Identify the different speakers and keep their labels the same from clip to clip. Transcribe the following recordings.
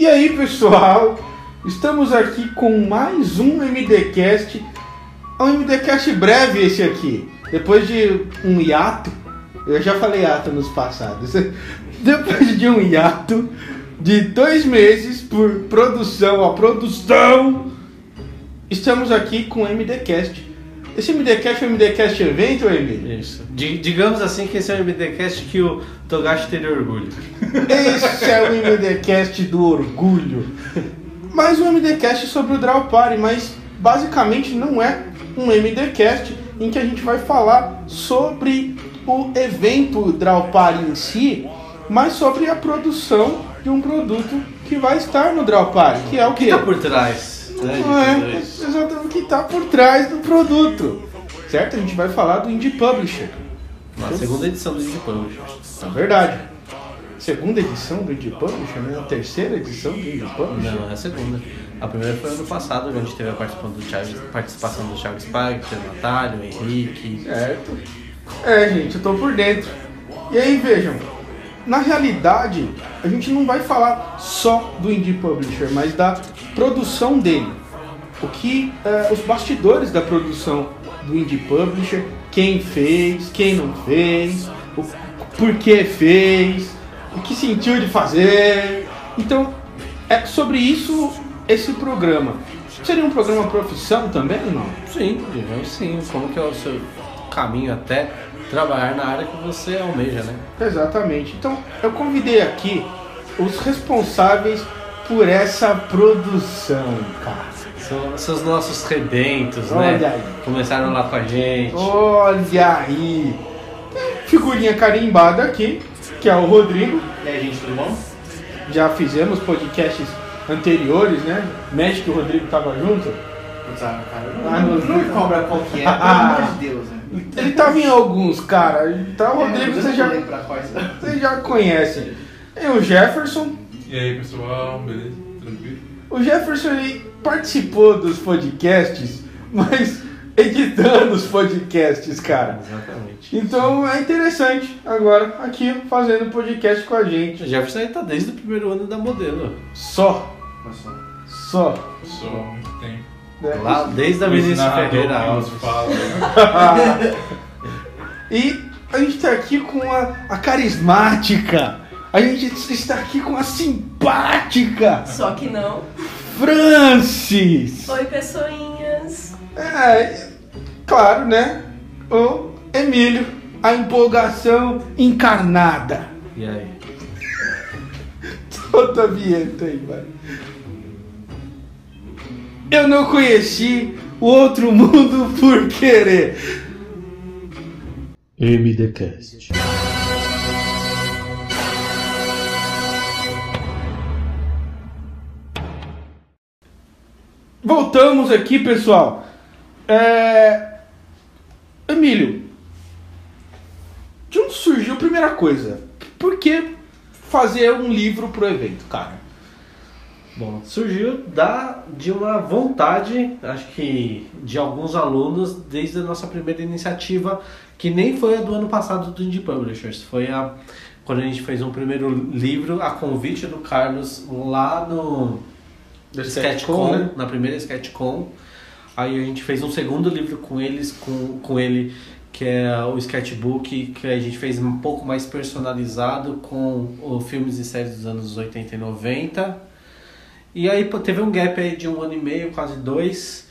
Speaker 1: E aí, pessoal? Estamos aqui com mais um MDcast. É um MDcast breve esse aqui. Depois de um hiato, eu já falei hiato nos passados. Depois de um hiato de dois meses por produção a produção, estamos aqui com MDcast. Esse MDcast é um MDcast evento, Emílio?
Speaker 2: Isso. Di- digamos assim que esse é o MDcast que o Togashi teria orgulho.
Speaker 1: Esse é o MDcast do orgulho. Mais um MDcast sobre o Draw Party, mas basicamente não é um MDcast em que a gente vai falar sobre o evento Draw Party em si, mas sobre a produção de um produto que vai estar no Draw Party, que é o
Speaker 2: O que
Speaker 1: quê?
Speaker 2: tá por trás?
Speaker 1: É, exatamente o que está por trás do produto. Certo? A gente vai falar do Indie Publisher.
Speaker 2: Na segunda edição do Indie Publisher.
Speaker 1: É verdade. Segunda edição do Indie Publisher, né? A terceira edição do Indie Publisher.
Speaker 2: Não, é a segunda. A primeira foi ano passado, onde a gente teve a participação do Spike, do Natália, o Henrique.
Speaker 1: Certo? É, gente, eu tô por dentro. E aí, vejam, na realidade, a gente não vai falar só do Indie Publisher, mas da produção dele. O que é, os bastidores da produção do Indie Publisher, quem fez, quem não fez, o por que fez, o que sentiu de fazer. Então, é sobre isso esse programa. Seria um programa profissão também não?
Speaker 2: Sim, digamos sim. Como que é o seu caminho até trabalhar na área que você almeja, né?
Speaker 1: Exatamente. Então, eu convidei aqui os responsáveis por essa produção, cara.
Speaker 2: São, são os nossos rebentos,
Speaker 1: Olha
Speaker 2: né?
Speaker 1: aí.
Speaker 2: Começaram lá com a gente.
Speaker 1: Olha aí. Figurinha carimbada aqui, que é o Rodrigo.
Speaker 3: E aí, gente, tudo bom?
Speaker 1: Já fizemos podcasts anteriores, né? Mexe que o Rodrigo tava junto.
Speaker 3: Ah, cara,
Speaker 1: Ah,
Speaker 3: não,
Speaker 1: não-
Speaker 3: não cobra qual que é, pelo amor de Deus, né?
Speaker 1: Ele tava em alguns, cara. Então, o Rodrigo,
Speaker 3: É,
Speaker 1: você
Speaker 3: eu
Speaker 1: já, você já conhece. E o Jefferson.
Speaker 4: E aí pessoal, beleza? Tranquilo?
Speaker 1: O Jefferson ele participou dos podcasts, mas editando os podcasts, cara.
Speaker 2: Exatamente.
Speaker 1: Então é interessante agora aqui fazendo podcast com a gente.
Speaker 2: O Jefferson tá desde o primeiro ano da modelo.
Speaker 1: Só,
Speaker 3: Nossa.
Speaker 1: só.
Speaker 4: Só há muito tempo.
Speaker 1: Né?
Speaker 2: Lá desde a Vinícius Ferreira Alves.
Speaker 4: fala.
Speaker 1: E a gente tá aqui com a, a carismática. A gente está aqui com a simpática
Speaker 5: Só que não.
Speaker 1: Francis.
Speaker 5: Oi, pessoinhas.
Speaker 1: É, claro, né? O Emílio, a empolgação encarnada.
Speaker 2: E aí?
Speaker 1: Solta a vinheta aí, mano. Eu não conheci o outro mundo por querer. MDCast. Voltamos aqui, pessoal. É... Emílio, de onde surgiu a primeira coisa? Por que fazer um livro pro evento, cara?
Speaker 2: Bom, surgiu da, de uma vontade, acho que de alguns alunos, desde a nossa primeira iniciativa, que nem foi a do ano passado do Indie Publishers, foi a quando a gente fez um primeiro livro a convite do Carlos lá no SketchCon,
Speaker 1: né?
Speaker 2: na primeira SketchCon. Aí a gente fez um segundo livro com eles, com, com ele, que é o Sketchbook, que a gente fez um pouco mais personalizado com os filmes e séries dos anos 80 e 90. E aí teve um gap aí de um ano e meio, quase dois.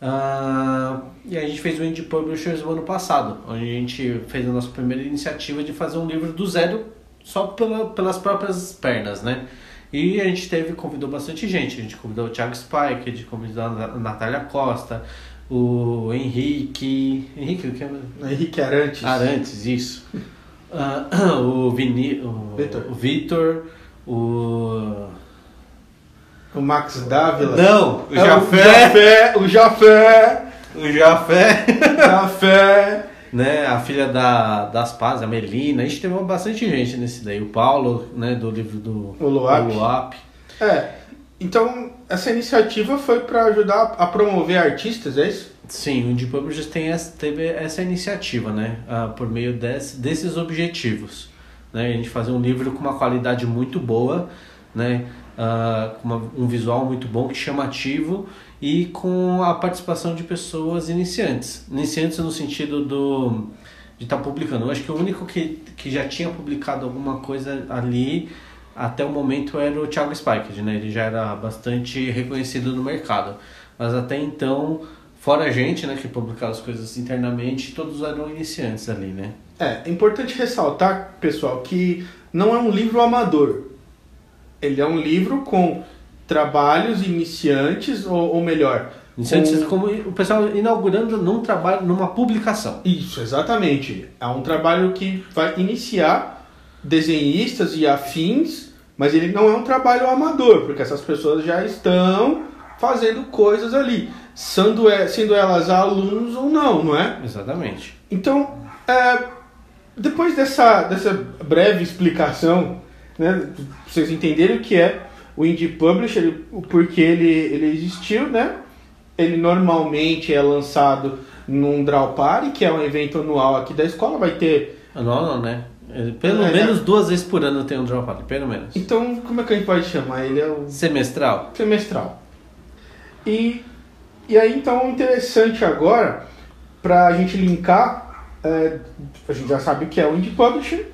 Speaker 2: Ah, e a gente fez o Indie Publishers no ano passado, onde a gente fez a nossa primeira iniciativa de fazer um livro do zero, só pela, pelas próprias pernas, né? E a gente teve, convidou bastante gente. A gente convidou o Thiago Spike, a gente convidou a Na- Natália Costa, o Henrique. Henrique, o que é?
Speaker 1: Henrique Arantes.
Speaker 2: Arantes, isso. Ah, o Vini, o
Speaker 1: Vitor.
Speaker 2: o Vitor, o.
Speaker 1: O Max Dávila.
Speaker 2: Não, o
Speaker 1: É
Speaker 2: Jafé,
Speaker 1: O Jafé.
Speaker 2: o Jafé,
Speaker 1: Jafé.
Speaker 2: né? A filha da, das Paz, a Melina. A gente teve bastante gente nesse daí. O Paulo, né? Do livro do
Speaker 1: O Luap.
Speaker 2: do Luap.
Speaker 1: É. Então, essa iniciativa foi para ajudar a promover artistas, é isso?
Speaker 2: Sim, o Indie Publishers tem essa, teve essa iniciativa, né? Ah, por meio desse, desses objetivos. Né? A gente fazer um livro com uma qualidade muito boa, né? Ah, uma- um visual muito bom, chamativo e com a participação de pessoas iniciantes. Iniciantes no sentido do de estar publicando. Eu acho que o único que, que já tinha publicado alguma coisa ali até o momento era o Thiago Spiked, né? Ele já era bastante reconhecido no mercado. Mas até então, fora a gente, né, que publicava as coisas internamente, todos eram iniciantes ali, né?
Speaker 1: É, é importante ressaltar, pessoal, que não é um livro amador. Ele é um livro com trabalhos iniciantes, ou, ou melhor.
Speaker 2: Iniciantes
Speaker 1: com-
Speaker 2: como o pessoal inaugurando num trabalho, numa publicação.
Speaker 1: Isso, exatamente. É um trabalho que vai iniciar desenhistas e afins, mas ele não é um trabalho amador, porque essas pessoas já estão fazendo coisas ali, sendo, sendo elas alunos ou não, não é?
Speaker 2: Exatamente.
Speaker 1: Então, é, depois dessa, dessa breve explicação, né, pra vocês entenderem o que é o Indie Publisher, o porquê ele, ele existiu, né? Ele normalmente é lançado num Draw Party, que é um evento anual aqui da escola, vai ter...
Speaker 2: Não, não, né? Pelo
Speaker 1: É,
Speaker 2: menos duas vezes por ano tem um drop out, pelo menos.
Speaker 1: Então, como é que a gente pode chamar? Ele é o
Speaker 2: Semestral?
Speaker 1: semestral. E, e aí, então, interessante agora, para a gente linkar, é, a gente já sabe o que é o Indie Publisher.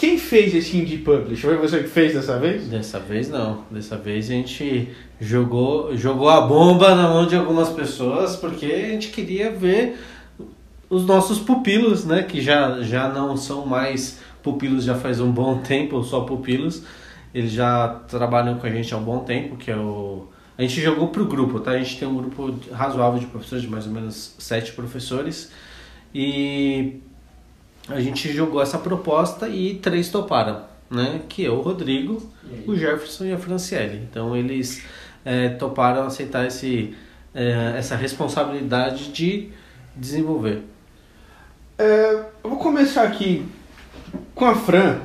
Speaker 1: Quem fez esse Indie Publisher? Foi você que fez dessa vez?
Speaker 2: Dessa vez não. Dessa vez a gente jogou, jogou a bomba na mão de algumas pessoas porque a gente queria ver os nossos pupilos, né? Que já, já não são mais pupilos já faz um bom tempo, só pupilos. Eles já trabalham com a gente há um bom tempo, que é o... A gente jogou pro grupo, tá? A gente tem um grupo razoável de professores, de mais ou menos sete professores. E a gente jogou essa proposta e três toparam, né? Que é o Rodrigo, o Jefferson e a Franciele. Então eles eh, toparam aceitar esse, eh, essa responsabilidade de desenvolver.
Speaker 1: É, eu vou começar aqui com a Fran.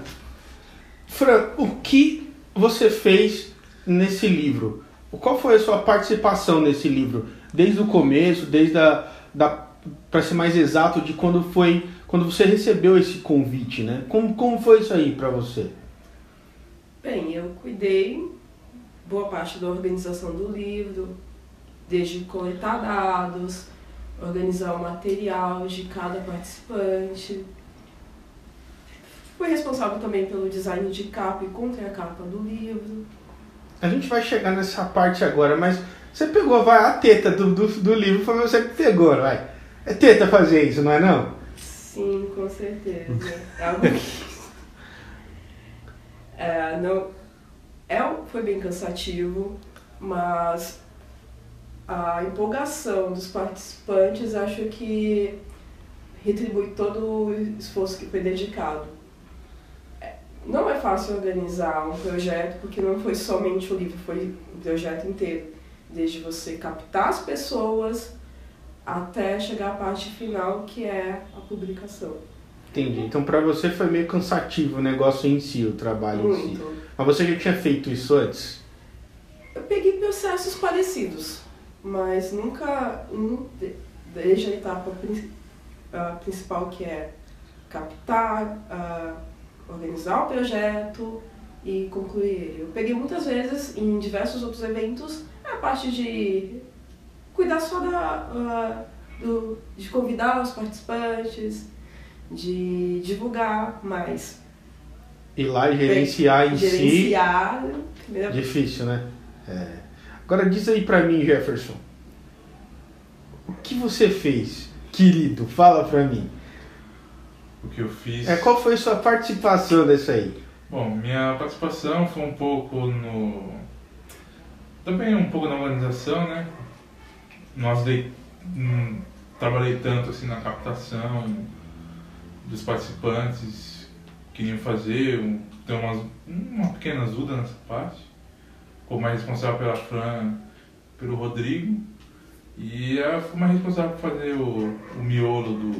Speaker 1: Fran, o que você fez nesse livro? Qual foi a sua participação nesse livro? Desde o começo, desde a, da, para ser mais exato, de quando foi, quando você recebeu esse convite, né? Como, como foi isso aí para você?
Speaker 5: Bem, eu cuidei boa parte da organização do livro, desde coletar dados, organizar o material de cada participante. Fui responsável também pelo design de capa e contracapa do livro.
Speaker 1: A gente vai chegar nessa parte agora, mas você pegou, vai, a teta do, do, do livro foi você que pegou, vai. É teta fazer isso, não é não?
Speaker 5: Com certeza. É algo que. É, não, é, foi bem cansativo, mas a empolgação dos participantes acho que retribui todo o esforço que foi dedicado. É, Não é fácil organizar um projeto, porque não foi somente o livro, foi o projeto inteiro. Desde você captar as pessoas até chegar à parte final, que é a publicação.
Speaker 1: Entendi. Então pra você foi meio cansativo o negócio em si, o trabalho em si.
Speaker 5: Muito.
Speaker 1: Mas você já tinha feito isso antes?
Speaker 5: Eu peguei processos parecidos, mas nunca de- desde a etapa prin- principal que é captar, organizar o projeto e concluir ele. Eu peguei muitas vezes em diversos outros eventos a parte de cuidar só da, ah, do, de convidar os participantes, de divulgar, mas
Speaker 1: Ir lá e gerenciar em
Speaker 5: gerenciar,
Speaker 1: si. Difícil, né? É. Agora diz aí pra mim, Jefferson. O que você fez, querido? Fala pra mim.
Speaker 4: O que eu fiz.
Speaker 1: É, qual foi a sua participação dessa aí?
Speaker 4: Bom, minha participação foi um pouco no. Também um pouco na organização, né? Nós dei... hum, trabalhei tanto assim na captação dos participantes que queriam fazer, um- tem umas, uma pequena ajuda nessa parte. Como mais responsável pela Fran, pelo Rodrigo. E eu fui mais responsável por fazer o, o miolo do,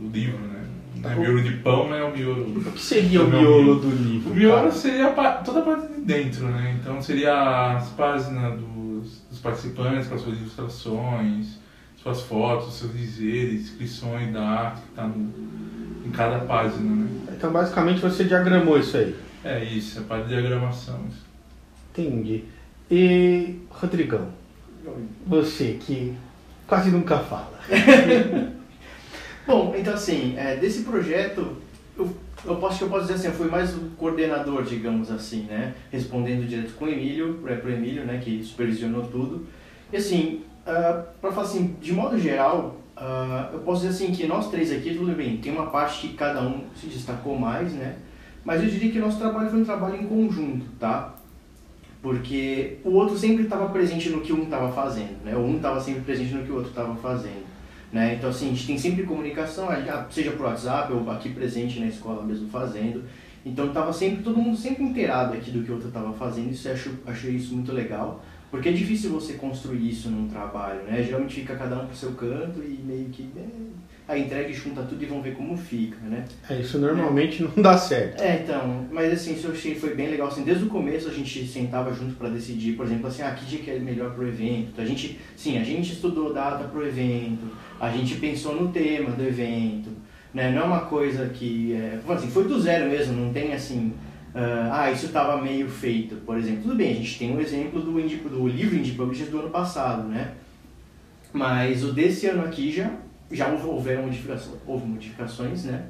Speaker 4: do livro, né? Não é miolo de pão, mas é o miolo.
Speaker 1: O que seria o miolo
Speaker 4: miolo.
Speaker 1: do livro?
Speaker 4: O miolo
Speaker 1: cara?
Speaker 4: seria a toda a parte de dentro, né? Então seria as páginas dos participantes com as suas ilustrações, suas fotos, seus dizeres, descrições da arte que está em cada página, né?
Speaker 1: Então basicamente você diagramou isso aí.
Speaker 4: É isso, a parte de diagramação. isso.
Speaker 1: Entendi. E, Rodrigão, você que quase nunca fala.
Speaker 3: Bom, então assim, é, desse projeto, eu, posso eu posso dizer assim, eu fui mais o coordenador, digamos assim, né? Respondendo direto com o Emílio, para o Emílio, né, que supervisionou tudo. E assim, uh, para falar assim, de modo geral, uh, eu posso dizer assim que nós três aqui, tudo bem, tem uma parte que cada um se destacou mais, né? Mas eu diria que nosso trabalho foi um trabalho em conjunto, tá? Porque o outro sempre estava presente no que um estava fazendo, né? O um estava sempre presente no que o outro estava fazendo. Né? Então, assim, a gente tem sempre comunicação, seja por WhatsApp ou aqui presente na escola mesmo fazendo. Então, tava sempre todo mundo sempre inteirado aqui do que o outro estava fazendo. Isso eu acho, achei isso muito legal, porque é difícil você construir isso num trabalho, né? Geralmente fica cada um pro seu canto e meio que né, a entrega e junta tudo e vão ver como fica, né?
Speaker 1: É, isso normalmente é. não dá certo.
Speaker 3: É, então, mas assim, isso eu achei foi bem legal, assim, desde o começo a gente sentava junto para decidir, por exemplo, assim, ah, que dia que é melhor pro evento. Então, a gente, sim, a gente estudou data pro evento, a gente pensou no tema do evento, né? Não é uma coisa que, é, assim, foi do zero mesmo, não tem assim, uh, ah, isso estava meio feito, por exemplo. Tudo bem, a gente tem um exemplo do, Indie, do livro Indie Publishers do ano passado, né? Mas o desse ano aqui já já houveram modificações, houve modificações, né?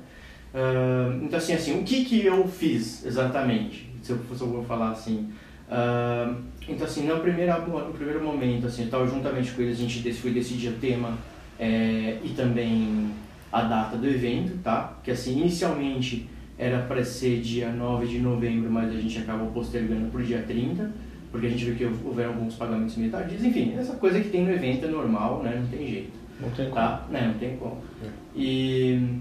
Speaker 3: Uh, então, assim, assim, o que que eu fiz exatamente? Se eu, se eu vou falar assim... Uh, então, assim, no primeiro, no primeiro momento, assim, estava juntamente com eles, a gente foi decidir o tema é, e também a data do evento, tá? Que, assim, inicialmente era para ser dia 9 de novembro, mas a gente acabou postergando para o dia 30, porque a gente viu que houveram alguns pagamentos tardios. Enfim, essa coisa que tem no evento é normal, né? Não tem jeito.
Speaker 1: Não tem como.
Speaker 3: Tá? Não, não tem como. É. E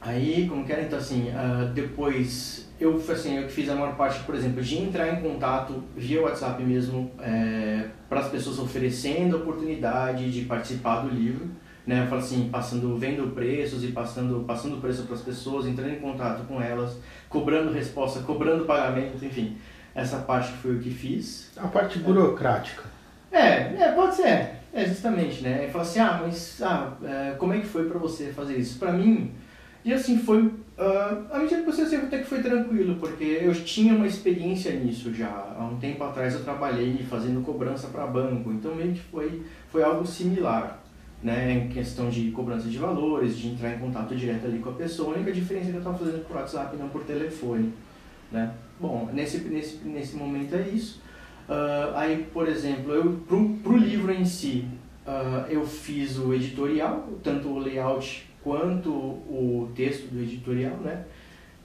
Speaker 3: aí, como que era? Então, assim, uh, depois eu, assim, eu fiz a maior parte, por exemplo, de entrar em contato via WhatsApp mesmo é, para as pessoas oferecendo a oportunidade de participar do livro. Né, eu falo assim, passando, vendo preços e passando, passando preço para as pessoas, entrando em contato com elas, cobrando resposta, cobrando pagamento, enfim. Essa parte foi o que fiz.
Speaker 1: A parte burocrática.
Speaker 3: É, é pode ser. É, justamente, né? E fala assim, ah, mas ah, é, como é que foi para você fazer isso? Para mim, e assim, foi, uh, a medida que você sempre até que foi tranquilo, porque eu tinha uma experiência nisso já. Há um tempo atrás eu trabalhei fazendo cobrança para banco, então meio que foi, foi algo similar. Né, em questão de cobrança de valores, de entrar em contato direto ali com a pessoa. A única diferença é que eu estava fazendo por WhatsApp não por telefone. Né? Bom, nesse, nesse, nesse momento é isso. Uh, aí, por exemplo, eu pro, pro livro em si, uh, eu fiz o editorial, tanto o layout quanto o texto do editorial, né?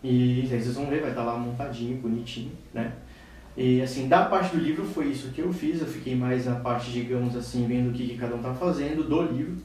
Speaker 3: E aí vocês vão ver, vai estar lá montadinho, bonitinho, né? E assim, da parte do livro foi isso que eu fiz, eu fiquei mais na parte, digamos assim, vendo o que, que cada um tá fazendo do livro.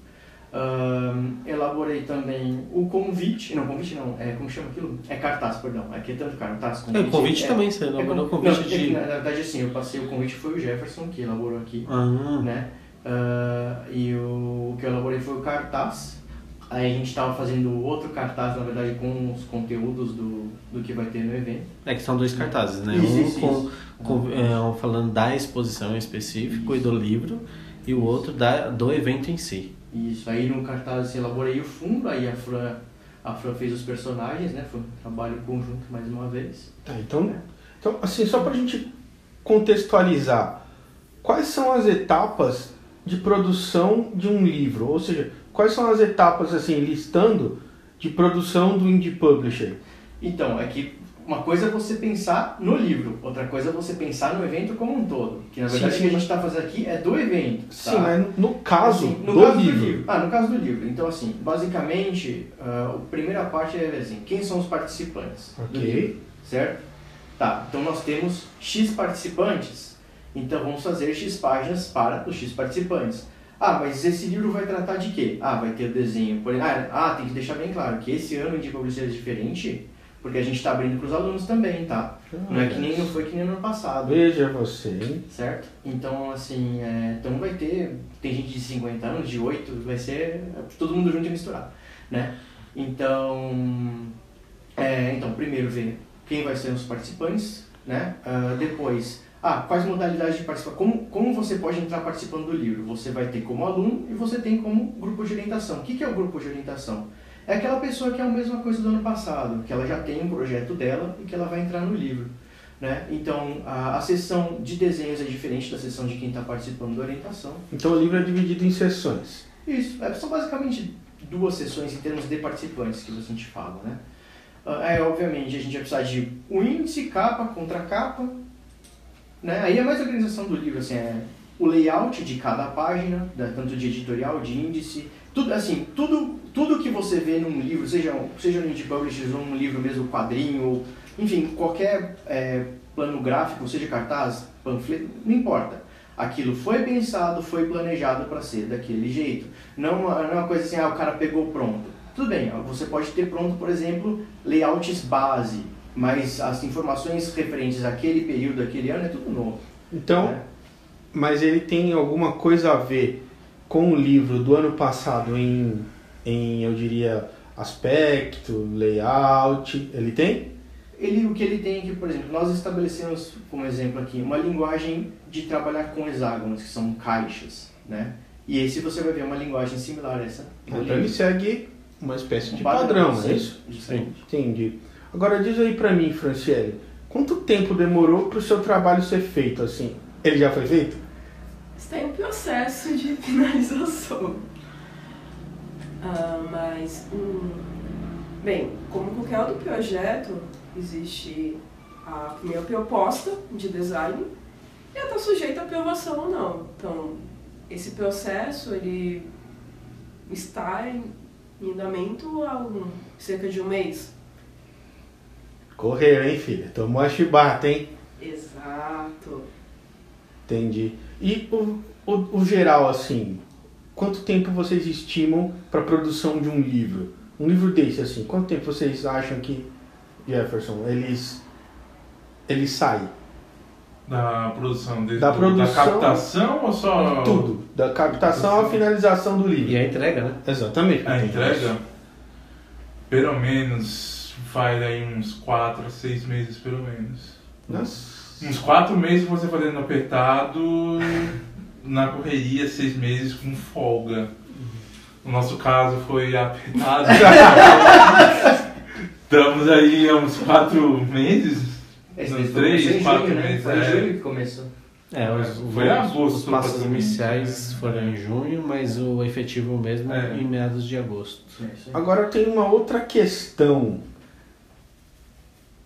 Speaker 3: Uh, elaborei também o convite, não, convite não, é, como chama aquilo? É cartaz, perdão, aqui é tanto cartaz,
Speaker 2: convite. É, convite é, também, você elaborou é, convite
Speaker 3: não,
Speaker 2: de...
Speaker 3: na, na, verdade, assim, eu passei o convite, foi o Jefferson que elaborou aqui, ah. né, uh, e o, o que eu elaborei foi o cartaz, aí a gente estava fazendo outro cartaz, na verdade, com os conteúdos do, do que vai ter no evento.
Speaker 2: É que são dois cartazes, né,
Speaker 3: isso,
Speaker 2: um
Speaker 3: isso,
Speaker 2: com,
Speaker 3: isso.
Speaker 2: com é, falando da exposição em específico e do livro, e o outro da, do evento em si.
Speaker 3: Isso, aí no cartaz eu elaborei o fundo, aí a Fran, a Fran fez os personagens, né? Foi um trabalho conjunto mais uma vez.
Speaker 1: Tá, então, então assim, só pra gente contextualizar, quais são as etapas de produção de um livro? Ou seja, quais são as etapas, assim, listando de produção do indie publisher?
Speaker 3: Então, é que uma coisa é você pensar no livro, outra coisa é você pensar no evento como um todo. Que na verdade sim, sim. o que a gente está fazendo aqui é do evento. Tá?
Speaker 1: Sim, mas no caso,
Speaker 3: assim, no
Speaker 1: do,
Speaker 3: caso
Speaker 1: livro.
Speaker 3: do livro. Ah, no caso do livro. Então, assim, basicamente, uh, a primeira parte é assim, quem são os participantes
Speaker 1: okay.
Speaker 3: do livro, certo? Tá, então nós temos X participantes, então vamos fazer X páginas para os X participantes. Ah, mas esse livro vai tratar de quê? Ah, vai ter o desenho. Ah, ah, tem que deixar bem claro que esse ano de publicidade é diferente porque a gente está abrindo para os alunos também, tá? Ah, não é que nem não foi que nem no ano passado.
Speaker 1: Veja você.
Speaker 3: Certo? Então, assim, é, então vai ter, tem gente de 50 anos, de 8, vai ser todo mundo junto e misturado, né? Então, é, então primeiro ver quem vai ser os participantes, né? Uh, depois, ah, quais modalidades de participação, como, como você pode entrar participando do livro? Você vai ter como aluno e você tem como grupo de orientação. O que, que é o grupo de orientação? É aquela pessoa que é a mesma coisa do ano passado, que ela já tem um projeto dela e que ela vai entrar no livro. Né? Então, a, a sessão de desenhos é diferente da sessão de quem está participando da orientação.
Speaker 1: Então o livro é dividido em sessões.
Speaker 3: Isso, é, são basicamente duas sessões em termos de participantes que a gente fala, né? É, obviamente, a gente vai precisar de o índice, capa, contra capa, né? Aí é mais a organização do livro, assim, é o layout de cada página, né? tanto de editorial, de índice, tudo, assim, tudo, tudo que você vê num livro, seja, seja no Indie Publishers ou num livro mesmo, quadrinho, ou, enfim, qualquer é, plano gráfico, seja cartaz, panfleto, não importa. Aquilo foi pensado, foi planejado para ser daquele jeito. Não, não é uma coisa assim, ah, o cara pegou pronto. Tudo bem, você pode ter pronto, por exemplo, layouts base, mas as informações referentes àquele período, àquele ano, é tudo novo.
Speaker 1: Então,
Speaker 3: né?
Speaker 1: mas ele tem alguma coisa a ver com o livro do ano passado em, em eu diria, aspecto, layout. Ele tem?
Speaker 3: Ele, o que ele tem aqui, por exemplo, nós estabelecemos, como exemplo aqui, uma linguagem de trabalhar com hexágonos, que são caixas, né? E esse você vai ver uma linguagem similar a essa.
Speaker 1: Então ele segue uma espécie de
Speaker 3: Um
Speaker 1: padrão,
Speaker 3: sim,
Speaker 1: é isso?
Speaker 3: Justamente.
Speaker 1: Entendi. Agora diz aí pra mim, Franciele, quanto tempo demorou pro seu trabalho ser feito assim? Ele já foi feito?
Speaker 5: Está em processo de finalização. Ah, mas, hum, bem, como qualquer outro projeto, existe a primeira proposta de design e ela está sujeita a aprovação ou não. Então, esse processo, ele está em, em andamento há um, cerca de um mês.
Speaker 1: Correu, hein, filha? Tomou a chibata, hein?
Speaker 5: Exato.
Speaker 1: Entendi. E o, o, o geral, assim, quanto tempo vocês estimam para produção de um livro? Um livro desse, assim, quanto tempo vocês acham que, Jefferson, eles, eles saem?
Speaker 4: Da produção, desde
Speaker 1: Da
Speaker 4: do-
Speaker 1: produção-
Speaker 4: da captação ou só
Speaker 1: Tudo. Da captação à finalização do livro.
Speaker 2: E a entrega, né?
Speaker 1: Exatamente.
Speaker 4: a entrega? Pelo menos faz aí uns 4 a 6 meses, pelo menos.
Speaker 1: Nossa.
Speaker 4: Uns 4 meses você fazendo apertado, na correria, 6 meses com folga. No nosso caso foi apertado. Estamos aí há uns 4 meses.
Speaker 3: Esse
Speaker 4: Uns
Speaker 3: mês
Speaker 4: três, quatro
Speaker 3: junho, né?
Speaker 4: meses,
Speaker 3: Foi em
Speaker 4: é.
Speaker 3: julho que começou.
Speaker 2: É, os,
Speaker 4: Foi
Speaker 2: os-
Speaker 4: agosto,
Speaker 2: os passos iniciais foram em junho, mas o efetivo mesmo
Speaker 4: É.
Speaker 2: em meados de agosto.
Speaker 3: É.
Speaker 1: Agora tem uma outra questão.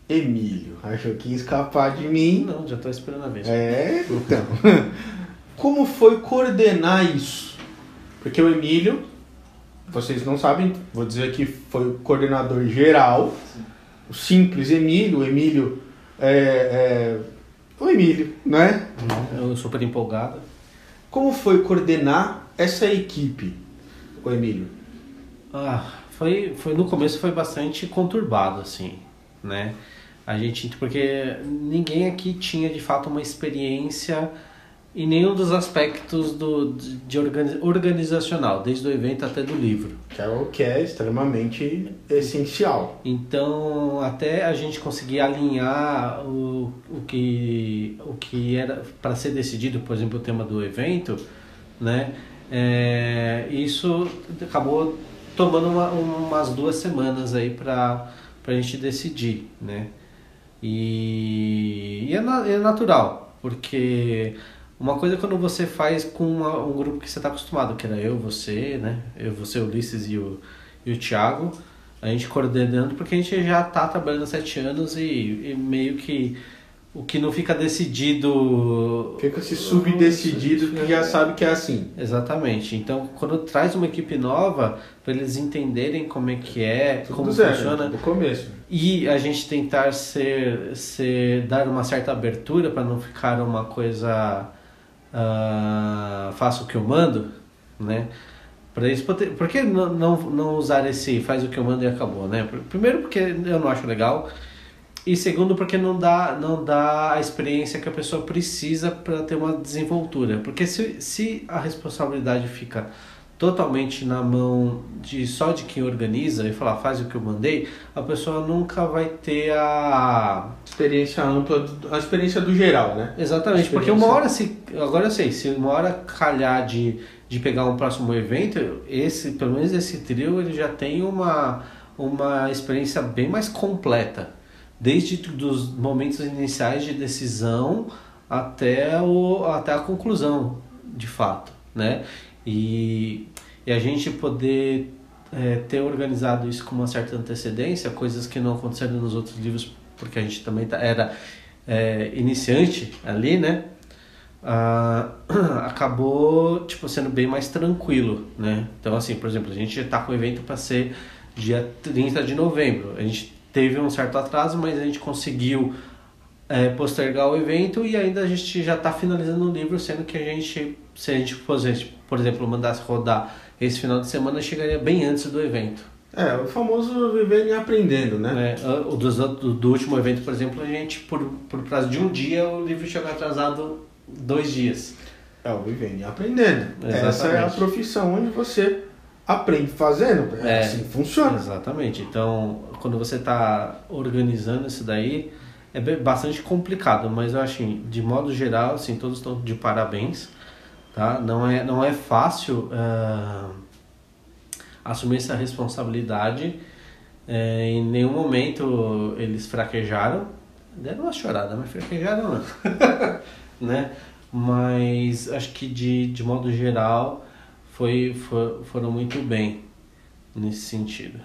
Speaker 1: Emílio, achou que ia escapar de mim.
Speaker 2: Não, já tô esperando a vez.
Speaker 1: É, então. Como foi coordenar isso? Porque o Emílio, vocês não sabem, vou dizer que foi o coordenador geral, o simples Emílio, o Emílio é, é, o Emílio, né?
Speaker 2: Eu super empolgado.
Speaker 1: Como foi coordenar essa equipe, o Emílio?
Speaker 2: Ah, foi, foi no começo foi bastante conturbado assim, né? A gente porque ninguém aqui tinha de fato uma experiência em nenhum dos aspectos do de de organi- organizacional, desde o evento até do livro.
Speaker 1: Que é o que é extremamente essencial.
Speaker 2: Então, até a gente conseguir alinhar o, o, que, o que era para ser decidido, por exemplo, o tema do evento, né? É, isso acabou tomando uma- umas duas semanas aí para a gente decidir, né? E, e é, na- é natural, porque uma coisa é quando você faz com uma- um grupo que você está acostumado, que era eu, você, né? Eu, você, o Ulisses e o, e o Thiago, a gente coordenando, porque a gente já está trabalhando há sete anos e, e meio que o que não fica decidido.
Speaker 1: Fica-se subdecidido que já sabe que é assim.
Speaker 2: Exatamente. Então, quando traz uma equipe nova, para eles entenderem como é que é,
Speaker 1: Tudo
Speaker 2: como
Speaker 1: zero,
Speaker 2: funciona,
Speaker 1: do começo.
Speaker 2: e a gente tentar ser, ser dar uma certa abertura para não ficar uma coisa ah, faço o que eu mando, né? Para isso, por que não, não, não usar esse faz o que eu mando e acabou, né? Primeiro porque eu não acho legal e segundo porque não dá não dá a experiência que a pessoa precisa para ter uma desenvoltura, porque se, se a responsabilidade fica totalmente na mão de só de quem organiza e falar faz o que eu mandei, a pessoa nunca vai ter a
Speaker 1: Experiência ampla, a experiência do geral, né?
Speaker 2: Exatamente, porque uma hora se. Agora eu sei, se uma hora calhar de, de pegar um próximo evento, esse, pelo menos esse trio ele já tem uma, uma experiência bem mais completa desde dos momentos iniciais de decisão até, o, até a conclusão, de fato, né? E, e a gente poder é, ter organizado isso com uma certa antecedência, coisas que não aconteceram nos outros livros, porque a gente também tá, era é, iniciante ali, né? Ah, acabou tipo sendo bem mais tranquilo, né? Então assim, por exemplo, a gente está com o evento para ser dia 30 de novembro. A gente teve um certo atraso, mas a gente conseguiu é, postergar o evento e ainda a gente já está finalizando o livro, sendo que a gente, se a gente fosse, por exemplo, mandasse rodar esse final de semana, chegaria bem antes do evento.
Speaker 1: É, o famoso vivendo e aprendendo, né?
Speaker 2: É, o do, do, do, último evento, por exemplo, a gente, por, por prazo de um dia, o livro chegou atrasado dois dias.
Speaker 1: É o vivendo e aprendendo. Exatamente. Essa é a profissão onde você aprende fazendo. É, assim funciona.
Speaker 2: Exatamente. Então, quando você está organizando isso daí, é bastante complicado, mas eu acho, de modo geral, assim, todos estão de parabéns, tá? Não é, não é fácil uh, assumir essa responsabilidade. É, em nenhum momento eles fraquejaram, deram uma chorada, mas fraquejaram não, né? Mas acho que de, de modo geral foi, foram muito bem nesse sentido.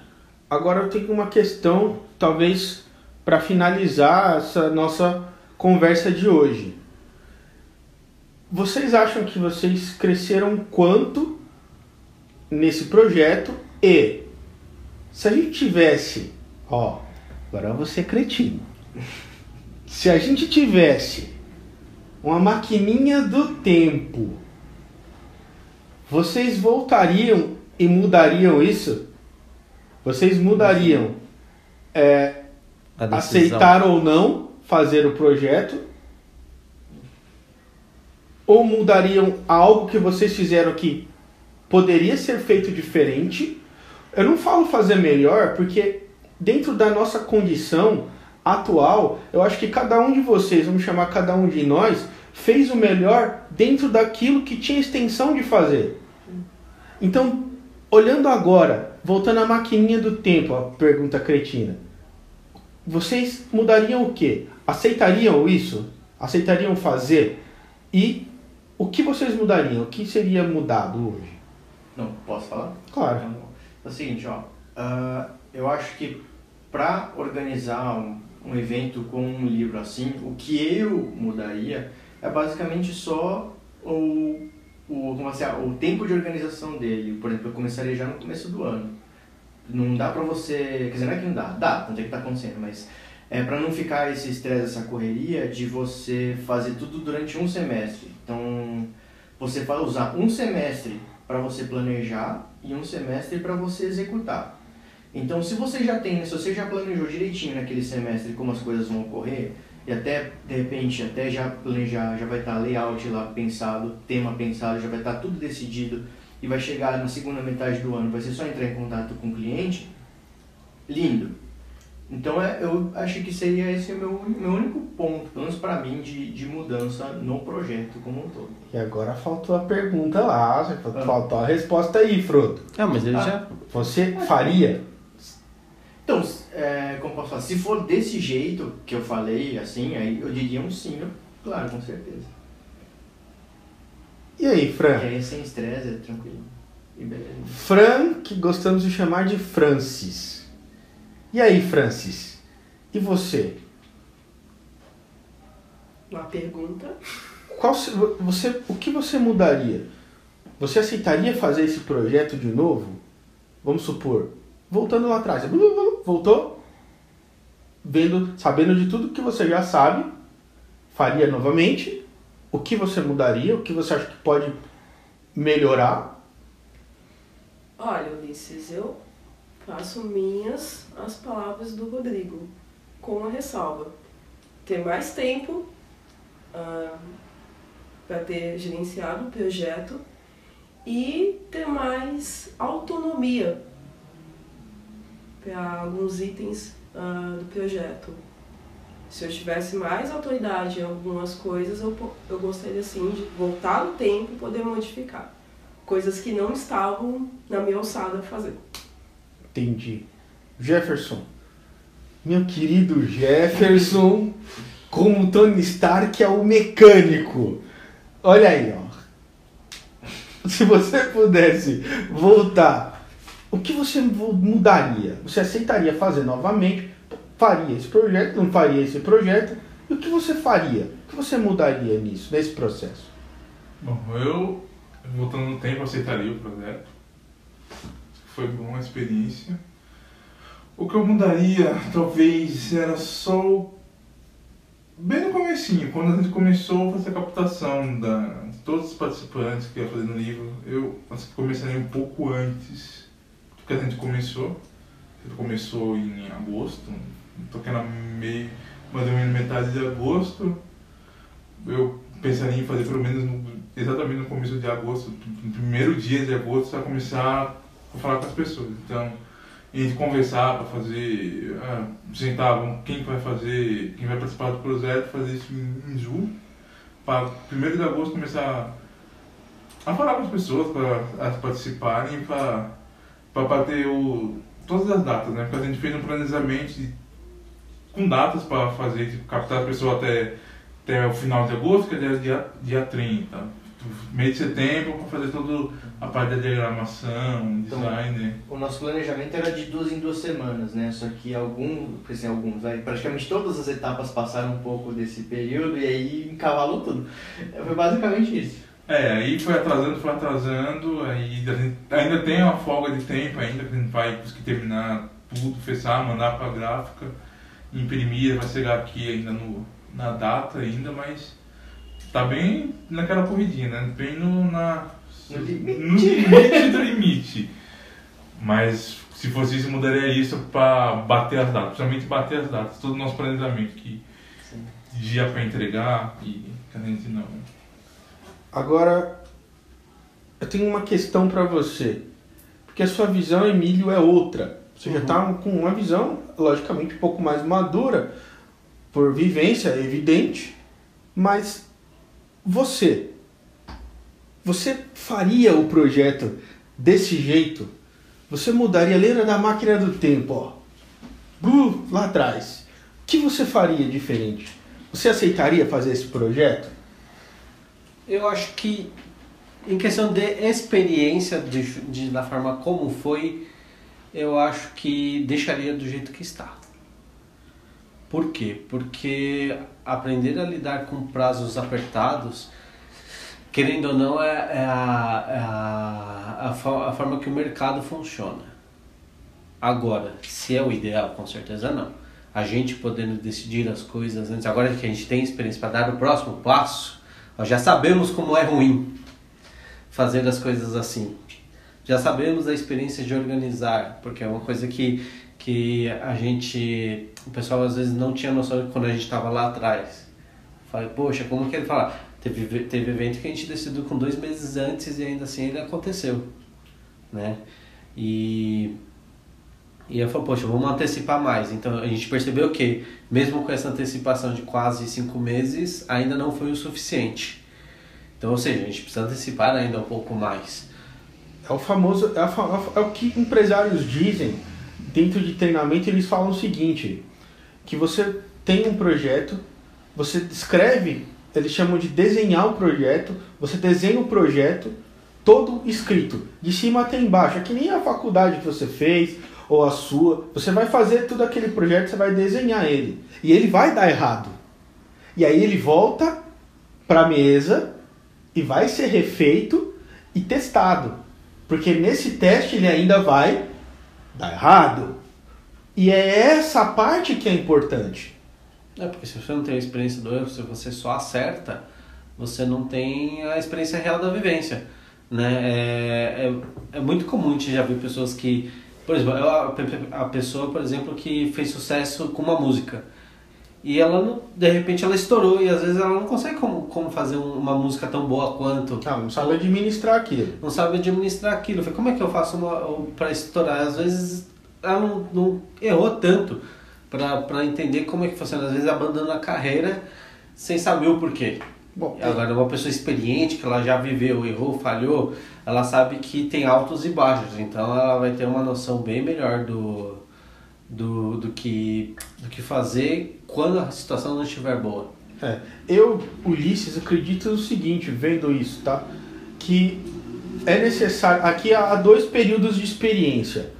Speaker 1: Agora eu tenho uma questão, talvez para finalizar essa nossa conversa de hoje. Vocês acham que vocês cresceram quanto nesse projeto e se a gente tivesse, ó, agora você cretino. Se a gente tivesse uma maquininha do tempo, vocês voltariam e mudariam isso? Vocês mudariam é, aceitar ou não fazer o projeto? Ou mudariam algo que vocês fizeram que poderia ser feito diferente? Eu não falo fazer melhor, porque dentro da nossa condição atual, eu acho que cada um de vocês, vamos chamar cada um de nós, fez o melhor dentro daquilo que tinha extensão de fazer. Então, olhando agora, voltando à maquininha do tempo, a pergunta cretina. Vocês mudariam o quê? Aceitariam isso? Aceitariam fazer? E o que vocês mudariam? O que seria mudado hoje?
Speaker 3: Não, posso falar?
Speaker 1: Claro.
Speaker 3: Então, é o seguinte, ó. Uh, eu acho que para organizar um, um evento com um livro assim, o que eu mudaria é basicamente só o o, como assim, o tempo de organização dele, por exemplo, eu começaria já no começo do ano. Não dá pra você. Quer dizer, não é que não dá, dá, tanto é que tá acontecendo, mas é para não ficar esse estresse, essa correria de você fazer tudo durante um semestre. Então, você vai usar um semestre para você planejar e um semestre para você executar. Então, se você já tem, se você já planejou direitinho naquele semestre como as coisas vão ocorrer, e até, de repente, até já planejar, já vai estar layout lá pensado, tema pensado, já vai estar tudo decidido e vai chegar na segunda metade do ano, vai ser só entrar em contato com o cliente, lindo. Então é, eu acho que seria esse o meu, meu único ponto, pelo menos para mim, de, de mudança no projeto como um todo.
Speaker 1: E agora faltou a pergunta lá, faltou ah. a resposta aí, Frodo.
Speaker 2: Ah, mas ele ah. já.
Speaker 1: Você faria?
Speaker 3: Então, é, como posso falar, se for desse jeito que eu falei, assim, aí eu diria um sim, claro, com certeza.
Speaker 1: E aí, Fran?
Speaker 3: Que aí sem estresse, é tranquilo. E beleza.
Speaker 1: Fran, que gostamos de chamar de Francis. E aí, Francis? E você?
Speaker 5: Uma pergunta.
Speaker 1: Qual você, o que você mudaria? Você aceitaria fazer esse projeto de novo? Vamos supor, voltando lá atrás. Voltou? Vendo, sabendo de tudo que você já sabe, faria novamente. O que você mudaria? O que você acha que pode melhorar?
Speaker 5: Olha, Ulisses, eu faço minhas as palavras do Rodrigo, com uma ressalva. Ter mais tempo uh, para ter gerenciado o projeto e ter mais autonomia para alguns itens uh, do projeto. Se eu tivesse mais autoridade em algumas coisas, eu, eu gostaria assim de voltar no tempo e poder modificar. Coisas que não estavam na minha alçada fazer.
Speaker 1: Entendi. Jefferson, meu querido Jefferson, como Tony Stark é o mecânico. Olha aí, ó. Se você pudesse voltar, o que você mudaria? Você aceitaria fazer novamente? Faria esse projeto? Não faria esse projeto? E o que você faria? O que você mudaria nisso, nesse processo?
Speaker 4: Bom, eu, voltando no tempo, aceitaria o projeto. Foi uma experiência. O que eu mudaria, talvez, era só bem no comecinho, quando a gente começou a fazer a captação da, de todos os participantes que ia fazer no livro, eu assim, começaria um pouco antes do que a gente começou. A gente começou em agosto, toquei na meio, mais ou menos metade de agosto. Eu pensaria em fazer pelo menos no, exatamente no começo de agosto, no primeiro dia de agosto, para começar a falar com as pessoas. Então, a gente conversar para fazer, ah, sentar, quem vai fazer, quem vai participar do projeto, fazer isso em, em julho, para primeiro de agosto começar a falar com as pessoas para participarem, para bater o, todas as datas, né? Porque a gente fez um planejamento de, com datas para fazer, tipo, captar as pessoas até, até o final de agosto, que é dia, dia 30 meio de setembro para fazer toda a parte da diagramação,
Speaker 3: Então,
Speaker 4: design. né?
Speaker 3: O nosso planejamento era de duas em duas semanas, né? Só que algum, assim, alguns, vai, praticamente todas as etapas passaram um pouco desse período e aí encavalou tudo. Foi basicamente isso.
Speaker 4: É, aí foi atrasando, foi atrasando, aí a ainda tem uma folga de tempo ainda, que a gente vai conseguir terminar tudo, fechar, mandar para a gráfica, imprimir, vai chegar aqui ainda no, na data ainda, mas tá bem naquela corridinha, né? Bem no, na,
Speaker 3: No limite.
Speaker 4: no limite do limite. Mas se fosse isso, eu mudaria isso para bater as datas, principalmente bater as datas, todo o nosso planejamento, que
Speaker 3: Sim.
Speaker 4: dia para entregar e que a gente não.
Speaker 1: Agora, eu tenho uma questão para você. Porque a sua visão, Emílio, é outra. Você já está com uma visão, logicamente, um pouco mais madura, por vivência, é evidente. Mas você, você faria o projeto desse jeito? Você mudaria, lembra da máquina do tempo, ó. Uh, lá atrás. O que você faria diferente? Você aceitaria fazer esse projeto?
Speaker 2: Eu acho que em questão de experiência de, de- da forma como foi, eu acho que deixaria do jeito que está. Por quê? Porque aprender a lidar com prazos apertados, querendo ou não, é, é a, é a, a, a forma que o mercado funciona. Agora, se é o ideal, com certeza não. A gente podendo decidir as coisas antes, agora que a gente tem experiência para dar o próximo passo, nós já sabemos como é ruim fazer as coisas assim. Já sabemos a experiência de organizar, porque é uma coisa que, que a gente, o pessoal às vezes não tinha noção quando a gente estava lá atrás. Falei, poxa, como que ele fala? Teve, teve evento que a gente decidiu com dois meses antes e ainda assim ele aconteceu, né? E e eu falei, poxa, vamos antecipar mais. Então a gente percebeu que, mesmo com essa antecipação de quase cinco meses, ainda não foi o suficiente. Então, ou seja, a gente precisa antecipar ainda um pouco mais.
Speaker 1: É o famoso, é, a fa- é o que empresários dizem dentro de treinamento. Eles falam o seguinte: que você tem um projeto, você descreve, eles chamam de desenhar o projeto, você desenha o projeto todo escrito, de cima até embaixo. É que nem a faculdade que você fez ou a sua. Você vai fazer todo aquele projeto, você vai desenhar ele e ele vai dar errado. E aí ele volta para a mesa e vai ser refeito e testado. Porque nesse teste ele ainda vai dar errado. E é essa parte que é importante.
Speaker 2: É, porque se você não tem a experiência do erro, se você só acerta, você não tem a experiência real da vivência. Né? É, é, é muito comum a gente já ver pessoas que. Por exemplo, a, a pessoa, por exemplo, que fez sucesso com uma música. E ela, não- de repente, ela estourou e às vezes ela não consegue como, como fazer um- uma música tão boa quanto.
Speaker 1: Ah, não sabe administrar aquilo.
Speaker 2: não sabe administrar aquilo. Falei, como é que eu faço para estourar? Às vezes ela não, não errou tanto para entender como é que funciona. Às vezes abandona a carreira sem saber o porquê.
Speaker 1: Bom,
Speaker 2: Agora, uma pessoa experiente, que ela já viveu, errou, falhou, ela sabe que tem altos e baixos. Então ela vai ter uma noção bem melhor do, do, do, que, do que fazer quando a situação não estiver boa.
Speaker 1: É, eu, Ulisses, acredito no seguinte, vendo isso, tá? Que é necessário. Aqui há dois períodos de experiência.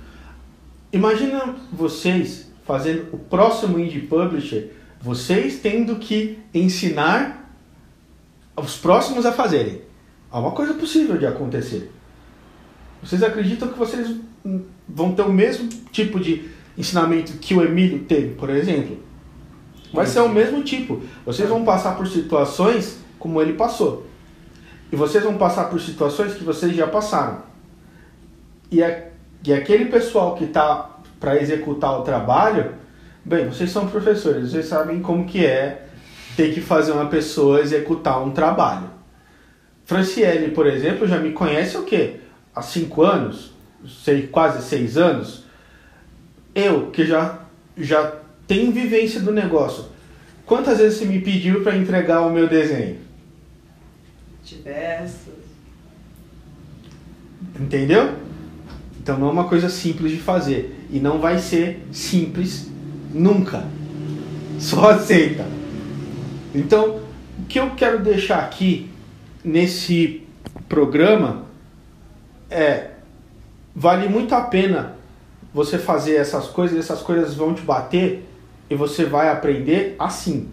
Speaker 1: Imagina vocês fazendo o próximo indie publisher, vocês tendo que ensinar os próximos a fazerem. É uma coisa possível de acontecer. Vocês acreditam que vocês vão ter o mesmo tipo de ensinamento que o Emílio teve, por exemplo? Vai ser o mesmo tipo. Vocês vão passar por situações como ele passou. E vocês vão passar por situações que vocês já passaram. E, a, e aquele pessoal que está para executar o trabalho, bem, vocês são professores, vocês sabem como que é ter que fazer uma pessoa executar um trabalho. Franciele, por exemplo, já me conhece o quê? Há cinco anos, sei, quase seis anos. Eu, que já, já tenho vivência do negócio. Quantas vezes você me pediu para entregar o meu desenho?
Speaker 5: Diversas.
Speaker 1: Entendeu? Então não é uma coisa simples de fazer. E não vai ser simples nunca. Só aceita. Então, o que eu quero deixar aqui nesse programa é vale muito a pena você fazer essas coisas, essas coisas vão te bater e você vai aprender assim.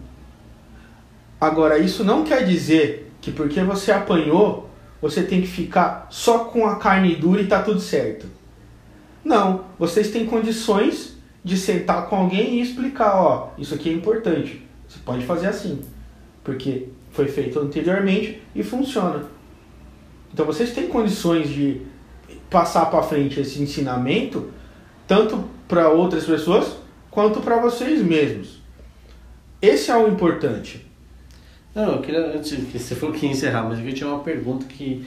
Speaker 1: Agora, isso não quer dizer que porque você apanhou, você tem que ficar só com a carne dura e tá tudo certo. Não, vocês têm condições de sentar com alguém e explicar, ó, isso aqui é importante. Você pode fazer assim, porque foi feito anteriormente e funciona. Então vocês têm condições de passar para frente esse ensinamento tanto para outras pessoas quanto para vocês mesmos. Esse é o importante.
Speaker 2: Não, eu queria, antes que você for que encerrar, mas eu tirar uma pergunta que.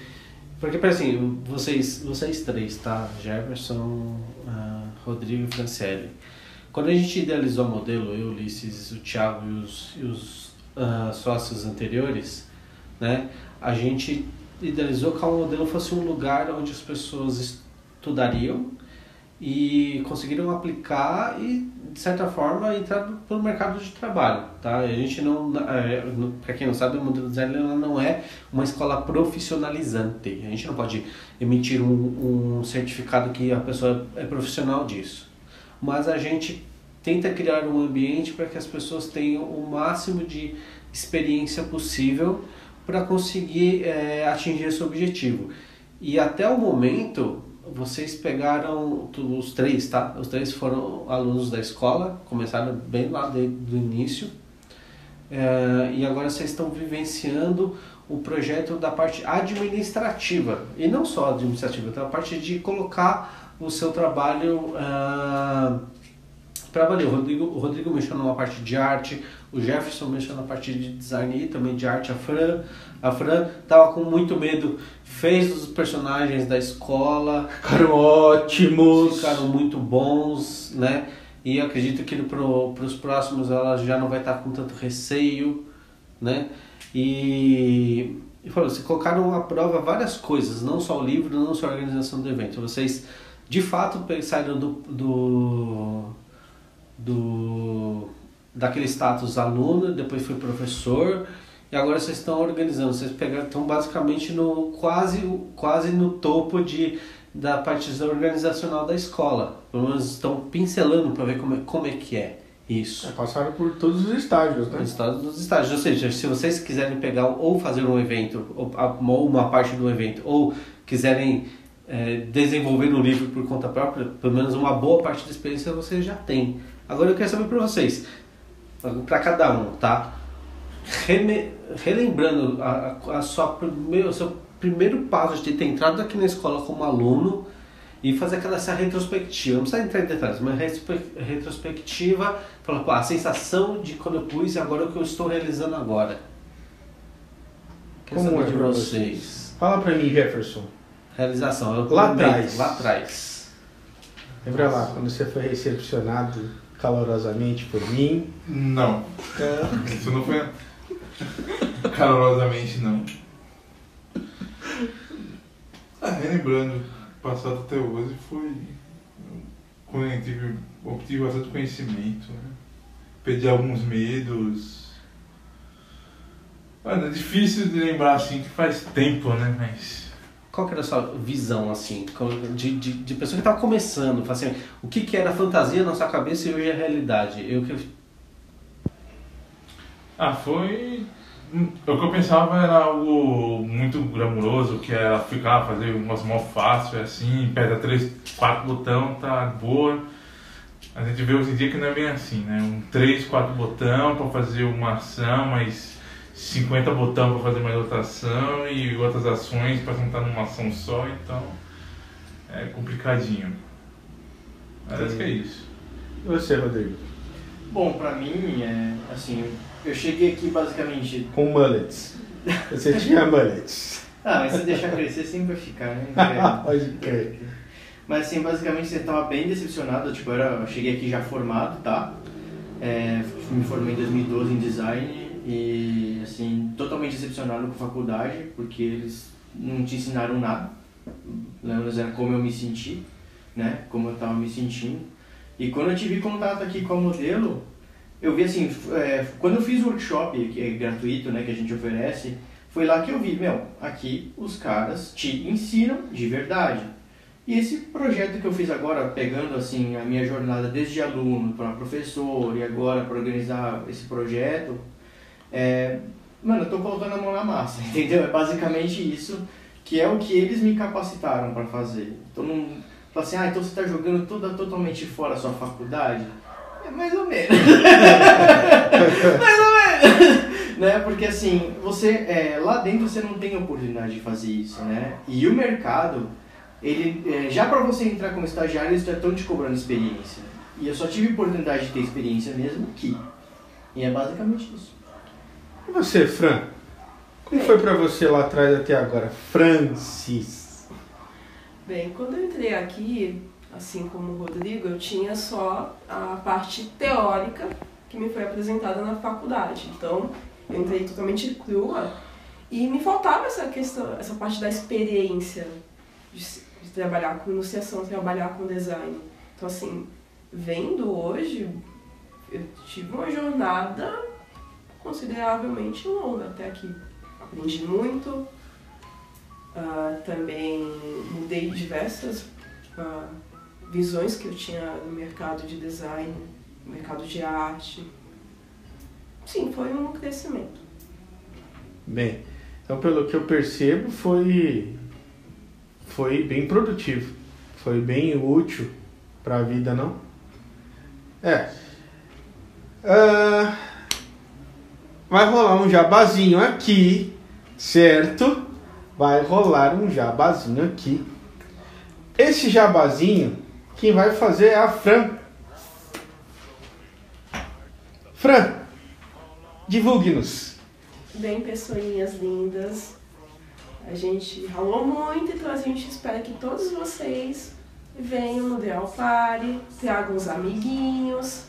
Speaker 2: Porque, assim, vocês, vocês três, tá? Jefferson, uh, Rodrigo e Franciele. Quando a gente idealizou o modelo, eu, Ulisses, o Thiago e os, e os uh, sócios anteriores, né? A gente idealizou que o modelo fosse um lugar onde as pessoas estudariam e conseguiram aplicar e de certa forma entrar no mercado de trabalho, tá? A gente não, é, para quem não sabe, o modelo design não é uma escola profissionalizante. A gente não pode emitir um, um certificado que a pessoa é profissional disso, mas a gente tenta criar um ambiente para que as pessoas tenham o máximo de experiência possível para conseguir é, atingir esse objetivo. E até o momento, vocês pegaram os três, tá? Os três foram alunos da escola, começaram bem lá desde o início. É, e agora vocês estão vivenciando o projeto da parte administrativa. E não só administrativa, então a parte de colocar o seu trabalho uh, para valer. O Rodrigo, o Rodrigo mexeu numa parte de arte, o Jefferson mexeu na parte de design e também de arte. A Fran, a Fran tava com muito medo, fez os personagens da escola.
Speaker 1: Ficaram ótimos.
Speaker 2: Ficaram muito bons, né? E acredito que para os próximos ela já não vai estar com tanto receio, né? E, e falou, vocês colocaram à prova várias coisas, não só o livro, não só a organização do evento. Vocês de fato saíram do, do do daquele status aluno, depois foi professor e agora vocês estão organizando. Vocês pegaram, estão basicamente no quase quase no topo de da parte organizacional da escola. Pelo menos estão pincelando para ver como é, como é que é isso.
Speaker 1: É, passaram por todos os estágios, né?
Speaker 2: Os estágios dos estágios. Ou seja, se vocês quiserem pegar ou fazer um evento, ou uma parte do evento, ou quiserem é, desenvolver um livro por conta própria, pelo menos uma boa parte da experiência você já tem. Agora eu quero saber para vocês, para cada um, tá? Reme, relembrando a, a, sua primeiro, o seu primeiro passo de ter entrado aqui na escola como aluno e fazer aquela essa retrospectiva. Não precisa entrar em detalhes, mas retrospectiva, falar, pô, a sensação de quando eu pus e agora o que eu estou realizando agora.
Speaker 1: Como é de vocês? vocês? Fala para mim, Jefferson.
Speaker 2: Realização.
Speaker 1: Lá atrás.
Speaker 2: Lá atrás.
Speaker 1: Lembra lá, quando você foi recepcionado calorosamente por mim?
Speaker 4: Não. É. Isso não foi calorosamente, não. Ah, relembrando, passado até hoje foi quando eu tive, obtive bastante conhecimento, né? Perdi alguns medos. Mano, é difícil de lembrar assim que faz tempo, né? Mas.
Speaker 2: Qual que era a sua visão, assim, de, de, de pessoa que estava começando? Assim, o que, que era fantasia na sua cabeça e hoje é realidade? Eu que
Speaker 4: Ah, foi. O que eu pensava era algo muito glamuroso, que era ficar, fazer umas mó fácil, assim, aperta três, quatro botão, tá boa. A gente vê hoje em dia que não é bem assim, né? Um três, quatro botão para fazer uma ação, mas 50 botão para fazer mais outra ação e outras ações para juntar numa ação só, então é complicadinho. Parece que é isso.
Speaker 1: E você, Rodrigo?
Speaker 3: Bom, pra mim, é, assim, eu cheguei aqui basicamente...
Speaker 1: Com mullets. Você tinha mullets.
Speaker 3: Ah, mas se deixar crescer sempre vai ficar, né?
Speaker 1: Pode crer.
Speaker 3: Mas assim, basicamente você estava bem decepcionado, tipo, eu, era, eu cheguei aqui já formado, tá? É, me formei em 2012 em design e assim, totalmente decepcionado com a faculdade, porque eles não te ensinaram nada. Menos era como eu me senti, né? Como eu estava me sentindo. E quando eu tive contato aqui com a modelo, eu vi assim, é, quando eu fiz o workshop, que é gratuito, né, que a gente oferece, foi lá que eu vi, meu, aqui os caras te ensinam de verdade. E esse projeto que eu fiz agora, pegando assim a minha jornada desde aluno para professor e agora para organizar esse projeto, é, mano, eu tô colocando a mão na massa, entendeu? É basicamente isso que é o que eles me capacitaram para fazer. Então não fala assim, ah, então você está jogando toda totalmente fora a sua faculdade. É mais ou menos. mais ou menos. né? Porque assim, você é, lá dentro você não tem oportunidade de fazer isso, né? E o mercado ele é, já para você entrar como estagiário, eles já estão te cobrando experiência. E eu só tive oportunidade de ter experiência mesmo aqui. E é basicamente isso.
Speaker 1: E você, Fran? Como foi pra você lá atrás até agora? Francis.
Speaker 5: Bem, quando eu entrei aqui, assim como o Rodrigo, eu tinha só a parte teórica que me foi apresentada na faculdade. Então, eu entrei totalmente crua e me faltava essa questão, essa parte da experiência de, de trabalhar com enunciação, trabalhar com design. Então, assim, vendo hoje, eu tive uma jornada consideravelmente longa até aqui. Aprendi muito, ah, também mudei diversas ah, visões que eu tinha no mercado de design, no mercado de arte. Sim, foi um crescimento.
Speaker 1: Bem, então pelo que eu percebo foi foi bem produtivo, foi bem útil para a vida, não? É. Ah, vai rolar um jabazinho aqui, certo? Vai rolar um jabazinho aqui. Esse jabazinho, quem vai fazer é a Fran. Fran, divulgue-nos.
Speaker 5: Bem, pessoinhas lindas, a gente ralou muito, então a gente espera que todos vocês venham no Deal Party, tragam os amiguinhos.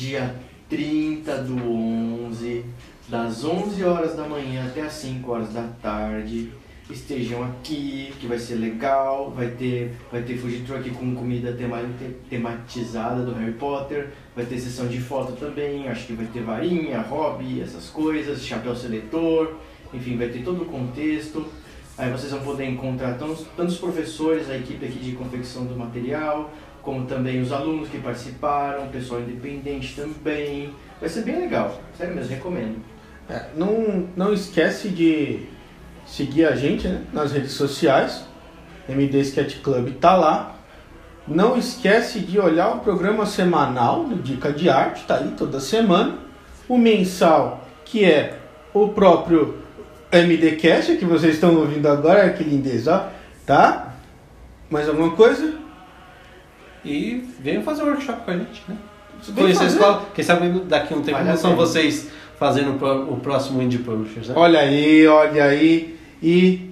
Speaker 3: Dia 30 do 11, das 11 horas da manhã até as 5 horas da tarde. Estejam aqui, que vai ser legal. Vai ter, vai ter food truck com comida tema, te- tematizada do Harry Potter. Vai ter sessão de foto também. Acho que vai ter varinha, hobby, essas coisas, chapéu seletor. Enfim, vai ter todo o contexto. Aí vocês vão poder encontrar tantos, tantos professores, a equipe aqui de confecção do material, como também os alunos que participaram, pessoal independente também. Vai ser bem legal, sério mesmo, recomendo.
Speaker 1: É, não, não esquece de seguir a gente né, nas redes sociais. MD Sketch Club tá lá. Não esquece de olhar o programa semanal do Dica de Arte, tá aí toda semana. O mensal, que é o próprio MD Cast, que vocês estão ouvindo agora, que lindeza, tá? Mais alguma coisa?
Speaker 2: E venham fazer um workshop com a gente, né? Conhecer a escola. Quem sabe daqui a um tempo não são vocês fazendo o próximo Indie Publishers, né?
Speaker 1: Olha aí, olha aí. E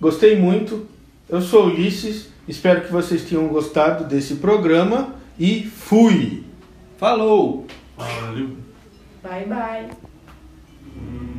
Speaker 1: gostei muito. Eu sou o Ulisses. Espero que vocês tenham gostado desse programa. E fui!
Speaker 2: Falou!
Speaker 4: Valeu!
Speaker 5: Bye, bye.